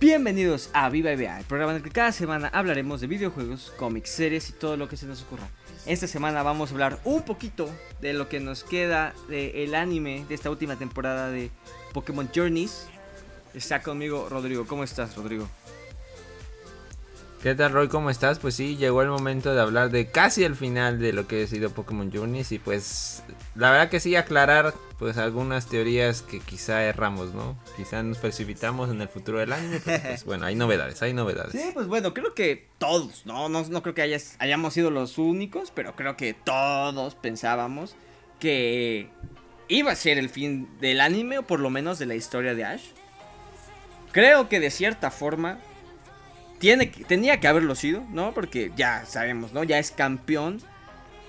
Bienvenidos a Viva EVA, el programa en el que cada semana hablaremos de videojuegos, cómics, series y todo lo que se nos ocurra. Esta semana vamos a hablar un poquito de lo que nos queda del anime de esta última temporada de Pokémon Journeys. Está conmigo Rodrigo. ¿Cómo estás, Rodrigo? ¿Qué tal Roy? ¿Cómo estás? Pues sí, llegó el momento de hablar de casi el final de lo que ha sido Pokémon Journeys y pues la verdad que sí aclarar pues algunas teorías que quizá erramos, ¿no? Quizá nos precipitamos en el futuro del anime, pero pues bueno, hay novedades, hay novedades. Sí, pues bueno, creo que todos, no, no, no creo que hayamos sido los únicos, pero creo que todos pensábamos que iba a ser el fin del anime o por lo menos de la historia de Ash. Creo que de cierta forma tiene, tenía que haberlo sido, ¿no? Porque ya sabemos, ¿no? Ya es campeón.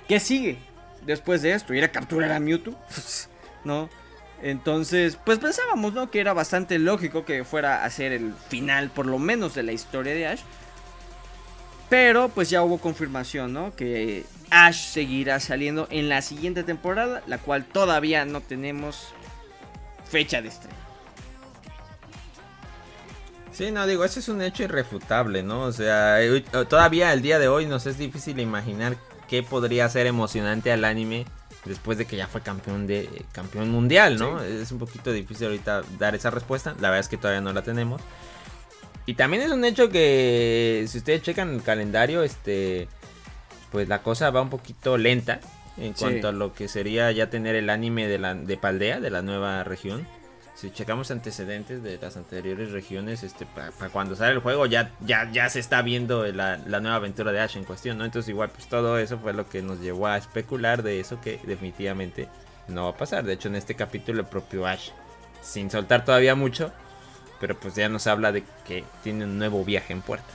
¿Qué sigue después de esto? Ir a capturar a Mewtwo, ¿no? Entonces, pues pensábamos, ¿no? Que era bastante lógico que fuera a ser el final, por lo menos, de la historia de Ash. Pero, pues ya hubo confirmación, ¿no? Que Ash seguirá saliendo en la siguiente temporada, la cual todavía no tenemos fecha de estreno. Sí, no, digo, eso es un hecho irrefutable, ¿no? O sea, eh, todavía el día de hoy nos es difícil imaginar qué podría ser emocionante al anime después de que ya fue campeón de campeón mundial, ¿no? Es un poquito difícil ahorita dar esa respuesta, la verdad es que todavía no la tenemos. Y también es un hecho que si ustedes checan el calendario, este pues la cosa va un poquito lenta en cuanto a lo que sería ya tener el anime de la de Paldea, de la nueva región si checamos antecedentes de las anteriores regiones, este, para cuando sale el juego ya, ya, ya se está viendo la, nueva aventura de Ash en cuestión, ¿no? Entonces igual pues todo eso fue lo que nos llevó a especular de eso que definitivamente no va a pasar. De hecho en este capítulo el propio Ash, sin soltar todavía mucho, pero pues ya nos habla de que tiene un nuevo viaje en puerta.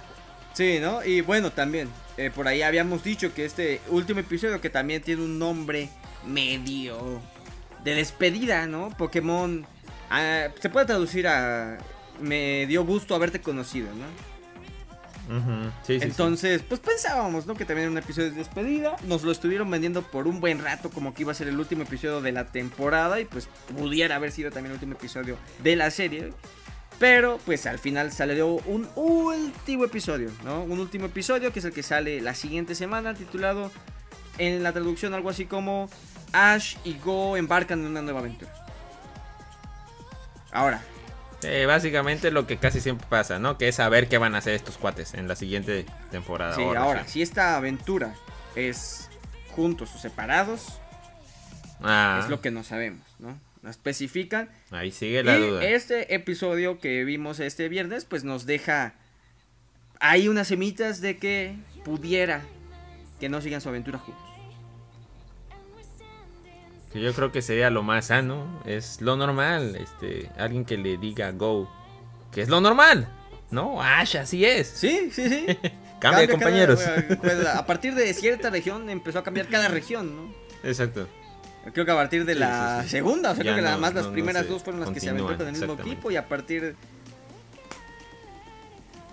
Sí, ¿no? Y bueno, también, eh, por ahí habíamos dicho que este último episodio que también tiene un nombre medio de despedida, ¿no? Pokémon Ah, se puede traducir a me dio gusto haberte conocido, ¿no? Entonces, pues pensábamos, ¿no? Que también era un episodio de despedida. Nos lo estuvieron vendiendo por un buen rato como que iba a ser el último episodio de la temporada y pues pudiera haber sido también el último episodio de la serie. Pero pues al final salió un último episodio, ¿no? Un último episodio que es el que sale la siguiente semana titulado en la traducción algo así como Ash y Go embarcan en una nueva aventura. Ahora. básicamente lo que casi siempre pasa, ¿no? Que es saber qué van a hacer estos cuates en la siguiente temporada. Sí, ahora, si esta aventura es juntos o separados, ah. es lo que no sabemos, ¿no? No especifican. Ahí sigue la duda. Este episodio que vimos este viernes, pues nos deja hay unas semitas de que pudiera que no sigan su aventura juntos yo creo que sería lo más sano, es lo normal, este, alguien que le diga go, que es lo normal, ¿no? Ash, así es. Sí, sí, sí. Cambia, compañeros. Pues, a partir de cierta región empezó a cambiar cada región, ¿no? Exacto. Creo que a partir de la segunda, o sea, creo que nada más las primeras dos fueron las que se aventó con el mismo equipo y a partir...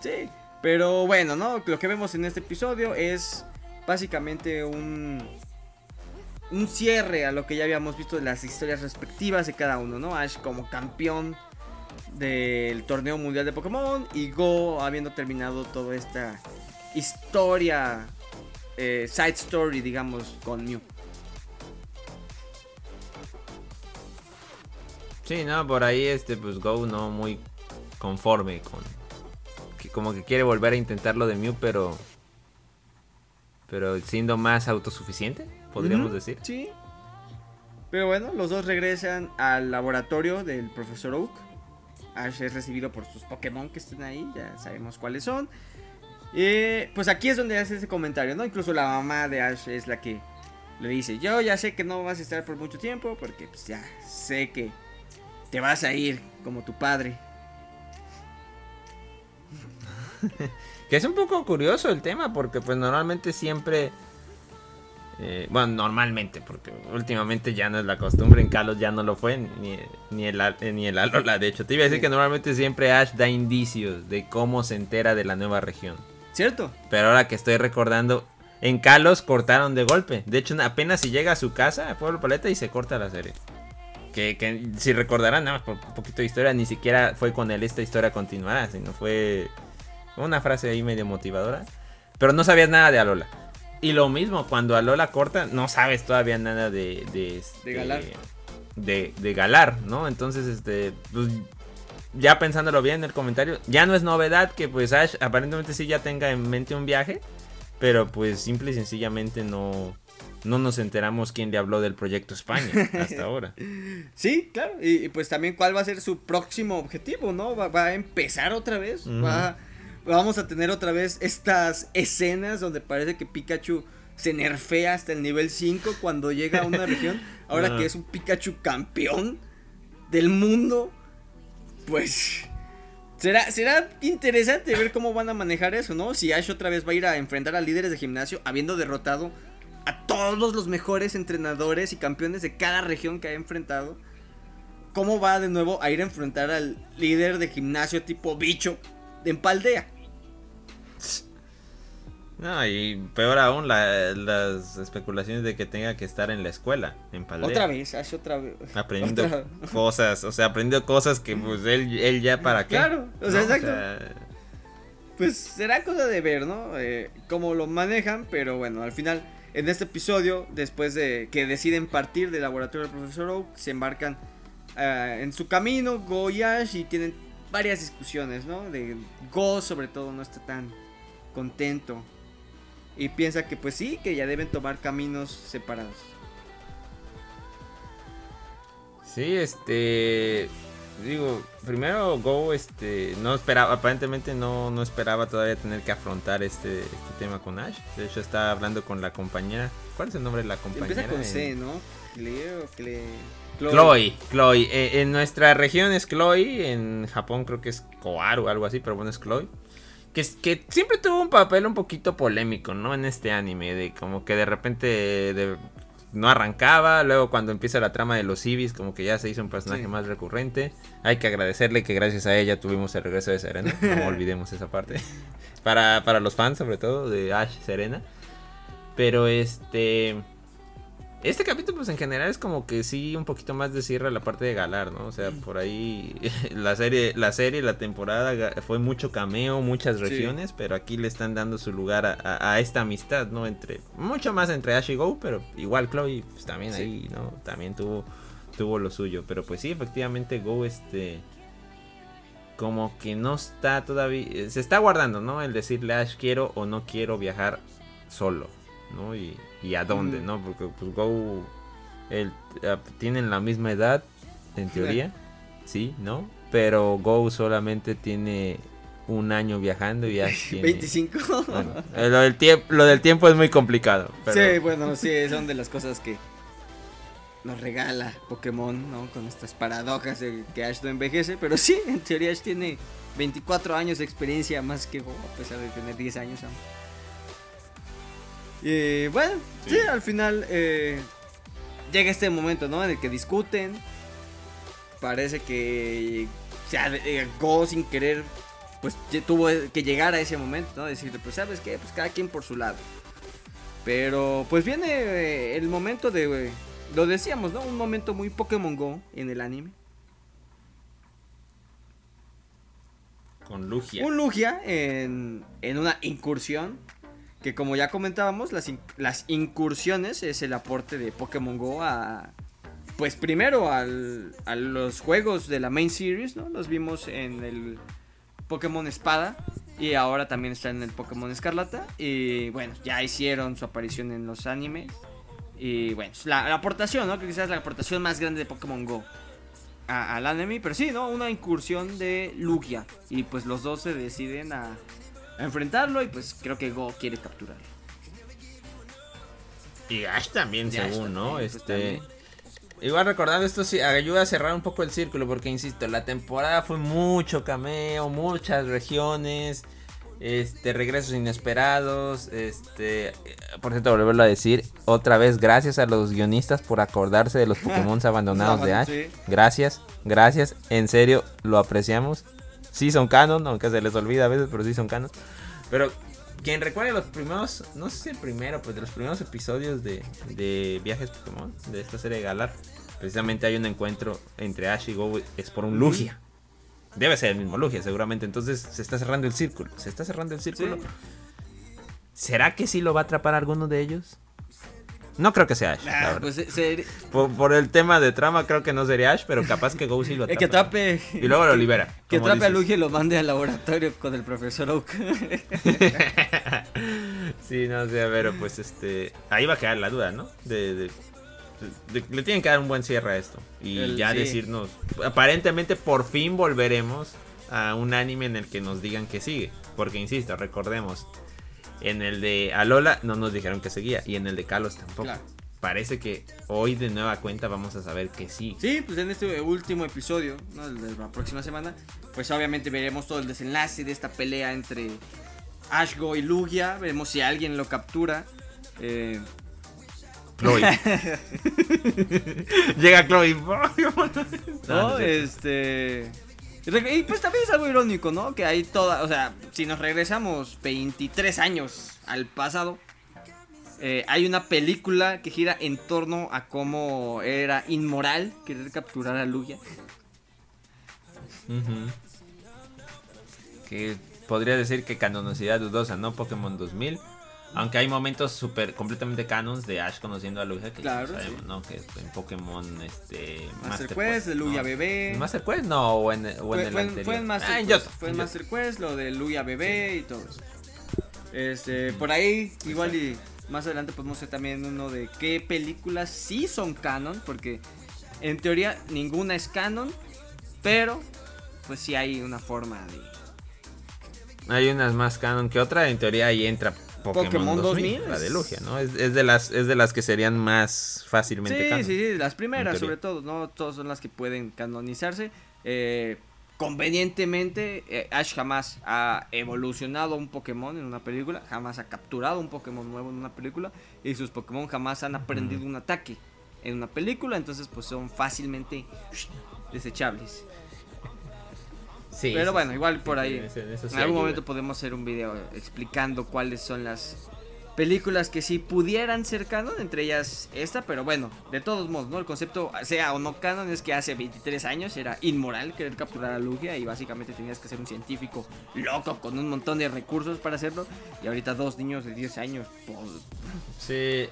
Sí, pero bueno, ¿no? Lo que vemos en este episodio es básicamente un un cierre a lo que ya habíamos visto de las historias respectivas de cada uno, ¿no? Ash como campeón del torneo mundial de Pokémon y Go habiendo terminado toda esta historia, eh, side story, digamos, con Mew. Sí, no, por ahí este, pues Go no muy conforme con... Que como que quiere volver a intentarlo de Mew, pero... Pero siendo más autosuficiente podríamos decir. Sí. Pero bueno, los dos regresan al laboratorio del profesor Oak. Ash es recibido por sus Pokémon que están ahí, ya sabemos cuáles son. Y pues aquí es donde hace ese comentario, ¿no? Incluso la mamá de Ash es la que le dice, yo ya sé que no vas a estar por mucho tiempo, porque pues ya sé que te vas a ir como tu padre. que es un poco curioso el tema, porque pues normalmente siempre eh, bueno, normalmente, porque últimamente ya no es la costumbre. En Kalos ya no lo fue, ni, ni, el, ni el Alola. De hecho, te iba a decir que normalmente siempre Ash da indicios de cómo se entera de la nueva región. ¿Cierto? Pero ahora que estoy recordando, en Kalos cortaron de golpe. De hecho, apenas si llega a su casa, a Pueblo Paleta, y se corta la serie. que, si recordarán, nada más por un poquito de historia, ni siquiera fue con él esta historia continuará, sino fue una frase ahí medio motivadora. Pero no sabías nada de Alola. Y lo mismo, cuando Alola corta, no sabes todavía nada de... De, este, Galar. De, de, Galar, ¿no? Entonces, este... Pues, ya pensándolo bien en el comentario, ya no es novedad que pues Ash aparentemente sí ya tenga en mente un viaje, pero pues simple y sencillamente no, no nos enteramos quién le habló del proyecto España hasta ahora. Sí, claro, y, pues también cuál va a ser su próximo objetivo, ¿no? Va, a empezar otra vez, vamos a tener otra vez estas escenas donde parece que Pikachu se nerfea hasta el nivel 5 cuando llega a una región, ahora que es un Pikachu campeón del mundo, pues... Será, será interesante ver cómo van a manejar eso, ¿no? Si Ash otra vez va a ir a enfrentar a líderes de gimnasio habiendo derrotado a todos los mejores entrenadores y campeones de cada región que ha enfrentado. ¿Cómo va de nuevo a ir a enfrentar al líder de gimnasio tipo bicho de Empaldea? No, y peor aún las especulaciones de que tenga que estar en la escuela, en Paldea. Otra vez, hace otra vez. Aprendiendo cosas, o sea, aprendiendo cosas que pues él, él ya para qué. Claro, o sea, exacto. Pues será cosa de ver, ¿no? Eh, cómo lo manejan, pero bueno, al final en este episodio, después de que deciden partir del laboratorio del profesor Oak, se embarcan eh, en su camino, Go y Ash, y tienen varias discusiones, ¿no? De Go sobre todo no está tan contento. Y piensa que pues sí, que ya deben tomar caminos separados. Sí, este digo, primero Go este no esperaba, aparentemente no, no esperaba todavía tener que afrontar este, este tema con Ash. De hecho está hablando con la compañera. ¿Cuál es el nombre de la compañera? Empieza con C, ¿no? Cleo, Chloe. Chloe. Eh, en nuestra región es Chloe, en Japón creo que es Koaru o algo así, pero bueno es Chloe. Que, que siempre tuvo un papel un poquito polémico, ¿no? En este anime, de como que de repente de, no arrancaba. Luego cuando empieza la trama de los Ibis, como que ya se hizo un personaje más recurrente. Hay que agradecerle que gracias a ella tuvimos el regreso de Serena. No olvidemos esa parte. para, para los fans, sobre todo, de Ash Serena. Pero este... Este capítulo, pues en general es como que sí, un poquito más de cierre a la parte de Galar, ¿no? O sea, por ahí la serie, la serie, la temporada fue mucho cameo, muchas regiones, pero aquí le están dando su lugar a, esta amistad, ¿no? Entre, mucho más entre Ash y Go, pero igual Chloe, pues también ahí, ¿no? También tuvo, tuvo lo suyo. Pero pues sí, efectivamente Go, este, como que no está todavía, se está guardando, ¿no? El decirle a Ash quiero o no quiero viajar solo, ¿no? Y y a dónde, ¿no? Porque pues Go el, eh, tienen la misma edad, en teoría, sí, ¿no? Pero Go solamente tiene un año viajando y ya tiene... 25. Eh, lo, del lo del tiempo es muy complicado. Sí, bueno, sí, son de las cosas que nos regala Pokémon, ¿no? Con estas paradojas de que Ash no envejece, pero sí, en teoría Ash tiene 24 años de experiencia más que Go, a pesar de tener 10 años aún. Y bueno, sí, al final eh, llega este momento, ¿no? En el que discuten. Parece que sea, Go sin querer, pues tuvo que llegar a ese momento, ¿no? Decirle, pues sabes qué, pues cada quien por su lado. Pero pues viene eh, el momento de, lo decíamos, ¿no? Un momento muy Pokémon Go en el anime. Con Lugia. Un Lugia en, en una incursión que como ya comentábamos, las, las incursiones es el aporte de Pokémon Go a... Pues primero al, a los juegos de la main series, ¿no? Los vimos en el Pokémon Espada y ahora también están en el Pokémon Escarlata. Y bueno, ya hicieron su aparición en los animes. Y bueno, la, aportación, ¿no? Que quizás la aportación más grande de Pokémon Go al anime. Pero sí, ¿no? Una incursión de Lugia. Y pues los dos se deciden a, enfrentarlo y pues creo que Go quiere capturarlo. Y Ash también, según, ¿no? Pues, este. Igual recordando esto sí ayuda a cerrar un poco el círculo porque insisto, la temporada fue mucho cameo, muchas regiones, este regresos inesperados, este por cierto volverlo a decir otra vez gracias a los guionistas por acordarse de los Pokémon abandonados de Ash. Gracias, gracias, en serio lo apreciamos sí son canon, aunque se les olvida a veces, pero sí son canon. Pero quien recuerde los primeros, no sé si el primero, pues de los primeros episodios de, de Viajes Pokémon, de esta serie de Galar, precisamente hay un encuentro entre Ash y Go, es por un Lugia. Debe ser el mismo Lugia, seguramente. Entonces se está cerrando el círculo. Se está cerrando el círculo. ¿Será que sí lo va a atrapar alguno de ellos? No creo que sea Ash. Ah, pues, por, el tema de trama, creo que no sería Ash, pero capaz que Go sí lo el atrapa. que atrape. Y luego lo libera. Que atrape a. Lugia y lo mande al laboratorio con el profesor Oak. sí, no sé, pero pues este. Ahí va a quedar la duda, ¿no? De, de- de- le tienen que dar un buen cierre a esto. Y El- ya sí. decirnos. Aparentemente por fin volveremos a un anime en el que nos digan que sigue. Porque insisto, recordemos. En el de Alola no nos dijeron que seguía. Y en el de Kalos tampoco. Claro. Parece que hoy de nueva cuenta vamos a saber que sí. Sí, pues en este último episodio, ¿no? El de la próxima semana, pues obviamente veremos todo el desenlace de esta pelea entre Ashgo y Lugia. Veremos si alguien lo captura. Eh, Chloe. Llega Chloe. ¿No? este. Y pues también es algo irónico, ¿no? Que hay toda. O sea, si nos regresamos 23 años al pasado, eh, hay una película que gira en torno a cómo era inmoral querer capturar a Lugia. Que podría decir que canonicidad dudosa, ¿no? Pokémon 2000. Aunque hay momentos super completamente canons de Ash conociendo a Lugia que Claro, sabemos, sí. ¿no? Que en Pokémon este Master Quest, de Lugia ¿no? Bebé. ¿En Master Quest no o en, o en el fue anterior. fue en Master Ah, en Quest. Fue en Master Quest, lo de Lugia Bebé y todo eso. Este, por ahí, igual y más adelante podemos hacer también uno de qué películas sí son canon, porque en teoría ninguna es canon, pero pues sí hay una forma de... Hay unas más canon que otra, en teoría ahí entra Pokémon, Pokémon 2000, 2000, la de Lugia, ¿no? Es, es de las es de las que serían más fácilmente Sí, canon. sí, sí, las primeras sobre todo, ¿no? Todas son las que pueden canonizarse. Eh, convenientemente, eh, Ash jamás ha evolucionado un Pokémon en una película, jamás ha capturado un Pokémon nuevo en una película y sus Pokémon jamás han aprendido un ataque en una película, entonces pues son fácilmente desechables. Sí, Pero sí, bueno, igual por ahí. En eso- en eso sí En algún ayuda. momento podemos hacer un video explicando cuáles son las películas que sí pudieran ser canon, entre ellas esta, pero bueno, de todos modos, ¿no? El concepto, sea o no canon, es que hace 23 años era inmoral querer capturar a Lugia y básicamente tenías que ser un científico loco con un montón de recursos para hacerlo. Y ahorita dos niños de 10 años, pues, Sí.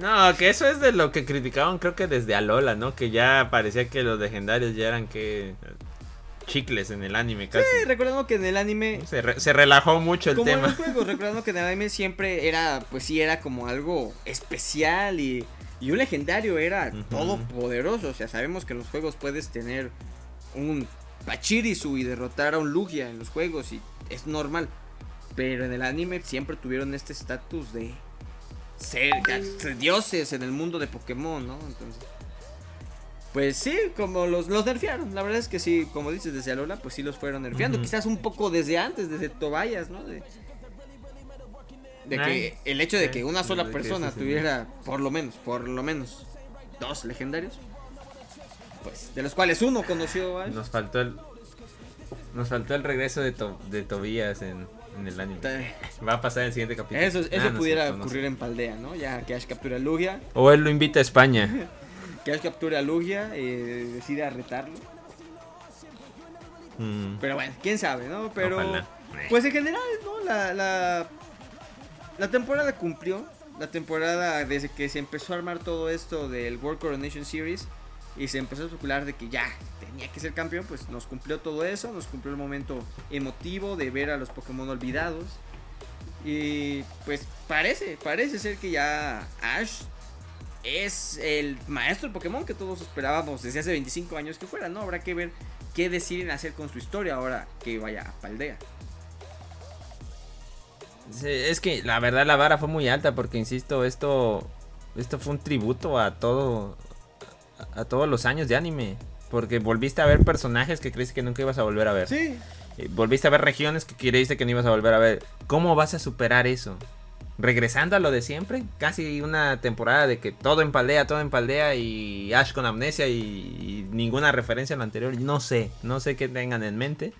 No, que eso es de lo que criticaban creo que desde Alola, ¿no? Que ya parecía que los legendarios ya eran que chicles en el anime casi. Sí, recordando que en el anime Se, re- se relajó mucho el como en tema. los juegos, recordando que en el anime siempre era, pues sí, era como algo especial y, y un legendario era Ujú. todopoderoso. O sea, sabemos que en los juegos puedes tener un Pachirisu y derrotar a un Lugia en los juegos y es normal. Pero en el anime siempre tuvieron este estatus de ser dioses en el mundo de Pokémon, ¿no? Entonces... Pues sí, como los, los nerfearon. La verdad es que sí, como dices, desde Alola, pues sí los fueron nerfeando. Quizás un poco desde antes, desde Tobayas, ¿no? De, de que el hecho de que una sola persona tuviera, por lo menos, por lo menos, dos legendarios. Pues, de los cuales uno conoció a Ash. Nos faltó el nos faltó el regreso de, To- de Tobías en, en el anime. Va a pasar en el siguiente capítulo. Eso, eso Ah, no pudiera cierto, no sé. ocurrir en Paldea, ¿no? Ya que Ash captura a Lugia, O él lo invita a España. que Ash capture a Lugia, eh, decide retarlo. Mm, Pero bueno, quién sabe, ¿no? Pero. Ojalá. Pues en general, ¿no? La, la, la temporada cumplió. La temporada, desde que se empezó a armar todo esto del World Coronation Series y se empezó a especular de que ya tenía que ser campeón, pues nos cumplió todo eso. Nos cumplió el momento emotivo de ver a los Pokémon olvidados. Y pues parece, parece ser que ya Ash es el maestro de Pokémon que todos esperábamos desde hace 25 años que fuera, ¿no? Habrá que ver qué deciden hacer con su historia ahora que vaya a Paldea. Sí, es que la verdad la vara fue muy alta porque insisto, esto esto fue un tributo a todo a, a todos los años de anime, porque volviste a ver personajes que creíste que nunca ibas a volver a ver. Sí, Eh, Volviste a ver regiones que creíste que no ibas a volver a ver. ¿Cómo vas a superar eso? Regresando a lo de siempre, casi una temporada de que todo en paldea, todo en paldea y Ash con amnesia y, y ninguna referencia a lo anterior. No sé, no sé qué tengan en mente.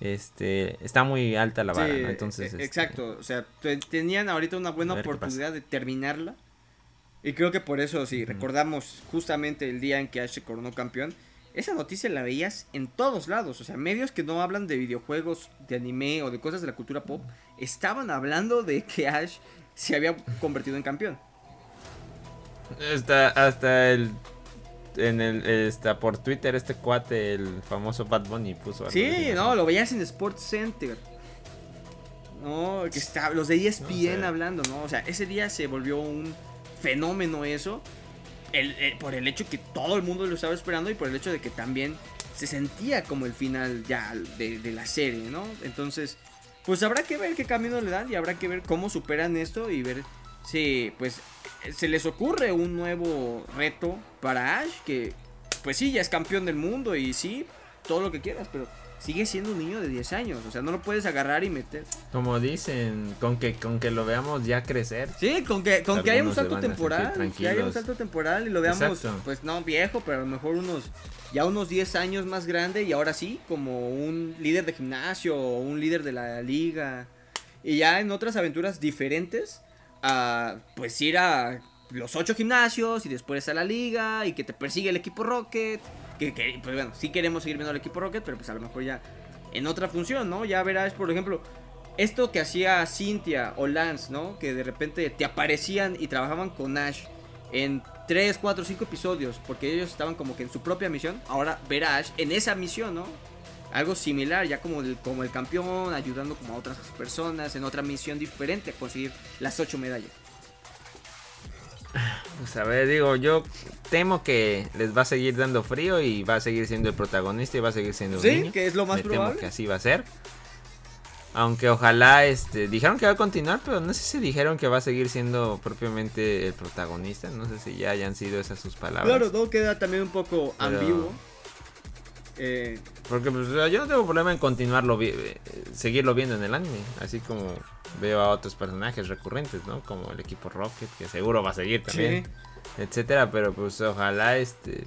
Este, está muy alta la vara, sí, ¿no? Entonces, e- este, exacto. O sea, te- tenían ahorita una buena oportunidad de terminarla. Y creo que por eso, si recordamos justamente el día en que Ash se coronó campeón, esa noticia la veías en todos lados. O sea, medios que no hablan de videojuegos, de anime o de cosas de la cultura pop, estaban hablando de que Ash se había convertido en campeón. Hasta, hasta el en el está por Twitter este cuate el famoso Bad Bunny puso algo Sí, no, lo veías en Sports Center. No, que está, los de ESPN No sé. hablando, ¿no? O sea, ese día se volvió un fenómeno eso. El- por el hecho que todo el mundo lo estaba esperando y por el hecho de que también se sentía como el final ya de, de la serie, ¿no? Entonces, pues habrá que ver qué camino le dan y habrá que ver cómo superan esto y ver si, pues, se les ocurre un nuevo reto para Ash que, pues sí, ya es campeón del mundo y sí, todo lo que quieras, pero sigue siendo un niño de 10 años, o sea, no lo puedes agarrar y meter. Como dicen, con que con que lo veamos ya crecer. Sí, con que, con que haya un salto temporal, que haya un salto temporal y lo veamos, Exacto. pues no viejo, pero a lo mejor unos, ya unos 10 años más grande y ahora sí, como un líder de gimnasio o un líder de la liga. Y ya en otras aventuras diferentes, a pues ir a los ocho gimnasios y después a la liga y que te persigue el equipo Rocket. Que, que, pues bueno, sí queremos seguir viendo al equipo Rocket, pero pues a lo mejor ya en otra función, ¿no? Ya verás, por ejemplo, esto que hacía Cynthia o Lance, ¿no? Que de repente te aparecían y trabajaban con Ash en 3, 4, 5 episodios, porque ellos estaban como que en su propia misión. Ahora ver a Ash en esa misión, ¿no? Algo similar, ya como el, como el campeón, ayudando como a otras personas en otra misión diferente a conseguir las 8 medallas. Pues a ver, digo, yo temo que les va a seguir dando frío y va a seguir siendo el protagonista y va a seguir siendo un Sí, niño. que es lo más Me temo probable. que así va a ser. Aunque ojalá, este, dijeron que va a continuar, pero no sé si dijeron que va a seguir siendo propiamente el protagonista. No sé si ya hayan sido esas sus palabras. Claro, no queda también un poco Pero- ambiguo. Eh, Porque pues, yo no tengo problema en continuarlo, vi- eh, seguirlo viendo en el anime. Así como veo a otros personajes recurrentes, ¿no? Como el equipo Rocket, que seguro va a seguir también. sí. etcétera, pero pues ojalá este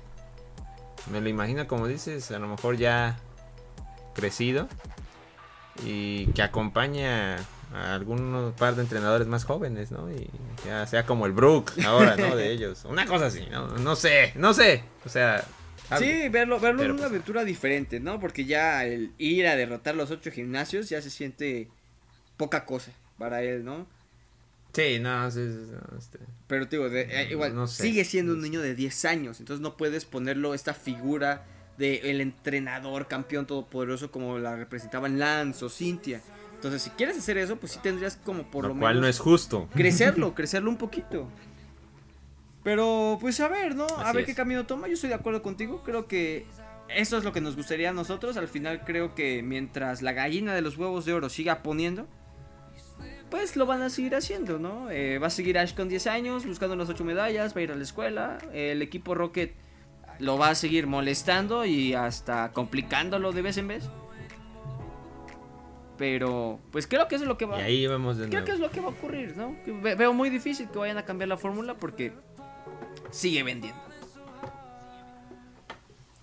me lo imagino como dices, a lo mejor ya crecido y que acompaña a algunos par de entrenadores más jóvenes, ¿no? Y ya sea como el Brook ahora, ¿no? De ellos, una cosa así, no, no sé, no sé, o sea. Sí, verlo, verlo en una pues, aventura diferente, ¿no? Porque ya el ir a derrotar los ocho gimnasios ya se siente poca cosa para él, ¿no? sí, no, sí, sí, no, este, Pero te digo, de- eh, igual, No sé. sigue siendo un niño de 10 años, entonces no puedes ponerlo esta figura de el entrenador campeón todopoderoso como la representaban Lance o Cynthia. Entonces, si quieres hacer eso, pues sí tendrías como por lo, lo cual menos no es justo. crecerlo, crecerlo un poquito. Pero pues a ver, ¿no? A ver es. qué camino toma. Yo estoy de acuerdo contigo. Creo que eso es lo que nos gustaría a nosotros. Al final creo que mientras la gallina de los huevos de oro siga poniendo, pues lo van a seguir haciendo, ¿no? Eh, va a seguir Ash con 10 años buscando las 8 medallas, va a ir a la escuela. El equipo Rocket lo va a seguir molestando y hasta complicándolo de vez en vez. Pero pues creo que eso es lo que va Y ahí vemos de Creo nuevo. que es lo que va a ocurrir, ¿no? Que veo muy difícil que vayan a cambiar la fórmula porque sigue vendiendo.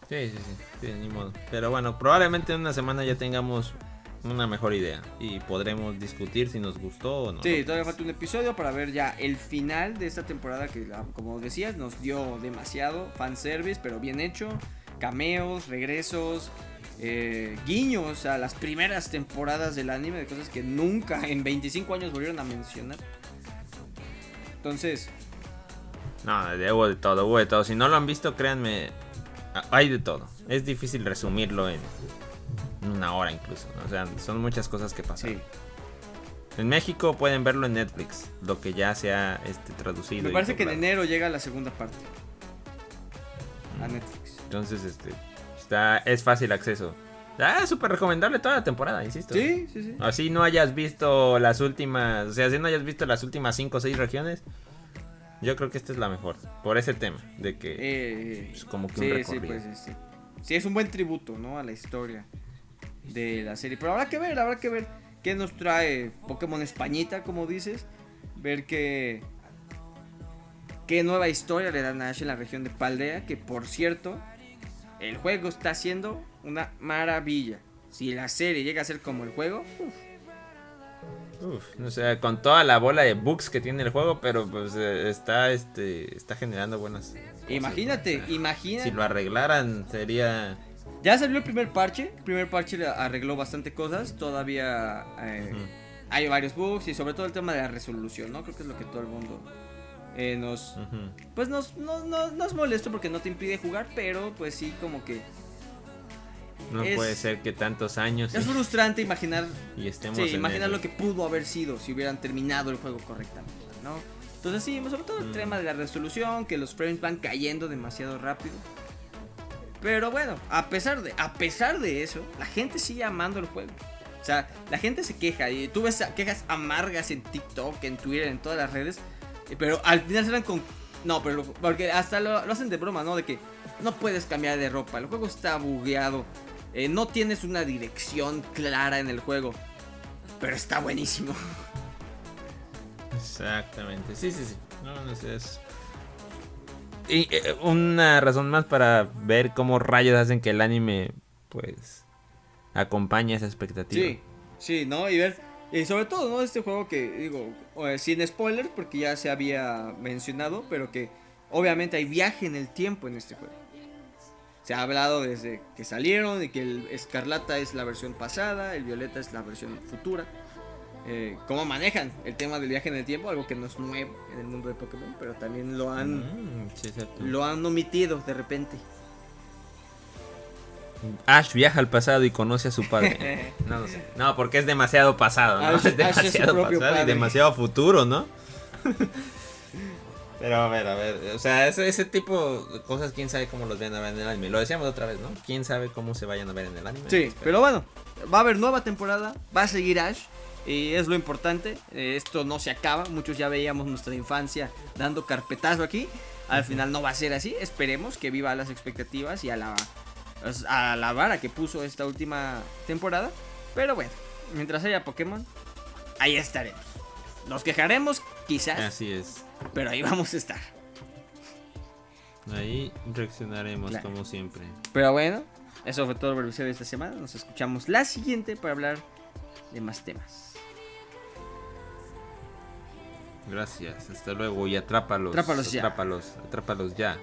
Sí, sí, sí, sí, ni modo. Pero bueno, probablemente en una semana ya tengamos una mejor idea y podremos discutir si nos gustó o no. Sí, todavía falta un episodio para ver ya el final de esta temporada que, la- como decías, nos dio demasiado fanservice, pero bien hecho. Cameos, regresos, eh, guiños a las primeras temporadas del anime, de cosas que nunca en 25 años volvieron a mencionar. Entonces, No, de- hubo de todo, hubo de todo. Si no lo han visto, créanme, hay de todo. Es difícil resumirlo en una hora incluso. O sea, son muchas cosas que pasan. sí. En México pueden verlo en Netflix, lo que ya se ha este, traducido. Me parece que en enero llega la segunda parte a Netflix. Entonces, este, está, es fácil acceso. Ah, súper recomendable toda la temporada, insisto. Sí, sí, sí. Así no hayas visto las últimas, o sea, así no hayas visto las últimas 5 o 6 regiones, yo creo que esta es la mejor, por ese tema, de que Eh, pues, como que sí, un sí, recorrido. pues este, sí, es un buen tributo, ¿no? A la historia de la serie. Pero habrá que ver, habrá que ver qué nos trae Pokémon Españita, como dices. Ver qué, qué nueva historia le dan a Ash en la región de Paldea. Que por cierto, el juego está siendo una maravilla. Si la serie llega a ser como el juego, uf, Uf, o sea, con toda la bola de bugs que tiene el juego, pero pues eh, está este está generando buenas. cosas, Imagínate, sea, imagínate. Si lo arreglaran sería Ya salió el primer parche. El primer parche arregló bastante cosas. Todavía eh, hay varios bugs y sobre todo el tema de la resolución, ¿no? Creo que es lo que todo el mundo eh, nos... Pues nos, no, no, no es molesto porque no te impide jugar, pero pues sí como que... no Es- puede ser que tantos años Es y, frustrante imaginar... y estemos Sí, imaginar lo que pudo haber sido si hubieran terminado el juego correctamente, ¿no? Entonces sí, sobre todo el Mm. tema de la resolución, que los frames van cayendo demasiado rápido. Pero bueno, a pesar de, a pesar de eso, la gente sigue amando el juego. O sea, la gente se queja y tú ves quejas amargas en TikTok, en Twitter, en todas las redes. eh, Pero al final salen con... No, pero lo- porque hasta lo, lo hacen de broma, ¿no? De que no puedes cambiar de ropa, el juego está bugueado, eh, no tienes una dirección clara en el juego. Pero está buenísimo. Exactamente, sí, sí, sí. No, no sé, es... Y eh, una razón más para ver cómo rayos hacen que el anime, pues, acompañe esa expectativa. Sí, sí, ¿no? Y ver, y sobre todo, ¿no? Este juego que, digo, eh, sin spoilers, porque ya se había mencionado, pero que obviamente hay viaje en el tiempo en este juego. Se ha hablado desde que salieron, de que el Escarlata es la versión pasada, el Violeta es la versión futura. Eh, ¿Cómo manejan el tema del viaje en el tiempo? Algo que no es nuevo en el mundo de Pokémon, pero también lo han, Mm, sí, lo han omitido de repente. Ash viaja al pasado y conoce a su padre. No, no sé. No, porque es demasiado pasado, ¿no? Ash- es Ash es su demasiado pasado y demasiado futuro, ¿no? Pero a ver, a ver, o sea, ese, ese tipo de cosas, quién sabe cómo los ven a ver en el anime. Lo decíamos otra vez, ¿no? Quién sabe cómo se vayan a ver en el anime. Sí, pero bueno, va a haber nueva temporada, va a seguir Ash. Y es lo importante, eh, esto no se acaba, muchos ya veíamos nuestra infancia dando carpetazo aquí, al final no va a ser así, esperemos que viva las expectativas y a la, a la vara que puso esta última temporada, pero bueno, mientras haya Pokémon, ahí estaremos. Nos quejaremos, quizás, Así es. pero ahí vamos a estar. Ahí reaccionaremos Claro. como siempre. Pero bueno, eso fue todo el episodio de esta semana, nos escuchamos la siguiente para hablar de más temas. Gracias, hasta luego y atrápalos. Atrápalos ya. Atrápalos, atrápalos ya.